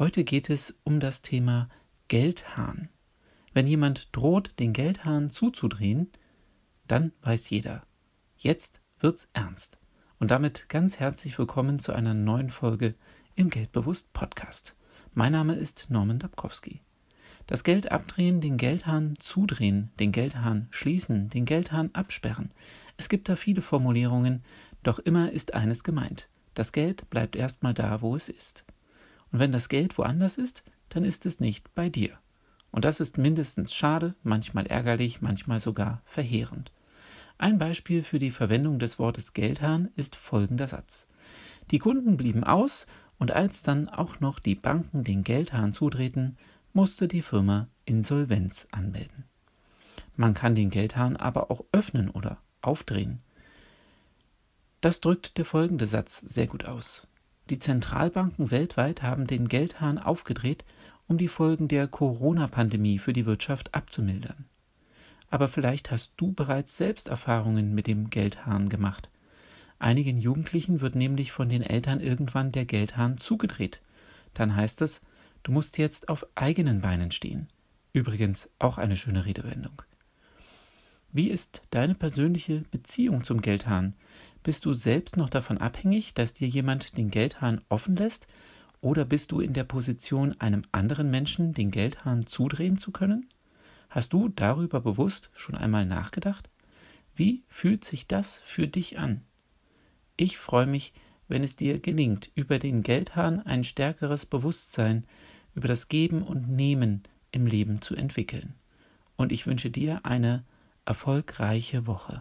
Heute geht es um das Thema Geldhahn. Wenn jemand droht, den Geldhahn zuzudrehen, dann weiß jeder, jetzt wird's ernst. Und damit ganz herzlich willkommen zu einer neuen Folge im Geldbewusst Podcast. Mein Name ist Norman Dabkowski. Das Geld abdrehen, den Geldhahn zudrehen, den Geldhahn schließen, den Geldhahn absperren. Es gibt da viele Formulierungen, doch immer ist eines gemeint. Das Geld bleibt erstmal da, wo es ist. Und wenn das Geld woanders ist, dann ist es nicht bei dir. Und das ist mindestens schade, manchmal ärgerlich, manchmal sogar verheerend. Ein Beispiel für die Verwendung des Wortes Geldhahn ist folgender Satz. Die Kunden blieben aus, und als dann auch noch die Banken den Geldhahn zudrehten, musste die Firma Insolvenz anmelden. Man kann den Geldhahn aber auch öffnen oder aufdrehen. Das drückt der folgende Satz sehr gut aus. Die Zentralbanken weltweit haben den Geldhahn aufgedreht, um die Folgen der Corona-Pandemie für die Wirtschaft abzumildern. Aber vielleicht hast du bereits selbst Erfahrungen mit dem Geldhahn gemacht. Einigen Jugendlichen wird nämlich von den Eltern irgendwann der Geldhahn zugedreht. Dann heißt es, du musst jetzt auf eigenen Beinen stehen. Übrigens auch eine schöne Redewendung. Wie ist deine persönliche Beziehung zum Geldhahn? Bist du selbst noch davon abhängig, dass dir jemand den Geldhahn offen lässt, oder bist du in der Position, einem anderen Menschen den Geldhahn zudrehen zu können? Hast du darüber bewusst schon einmal nachgedacht? Wie fühlt sich das für dich an? Ich freue mich, wenn es dir gelingt, über den Geldhahn ein stärkeres Bewusstsein über das Geben und Nehmen im Leben zu entwickeln. Und ich wünsche dir eine erfolgreiche Woche.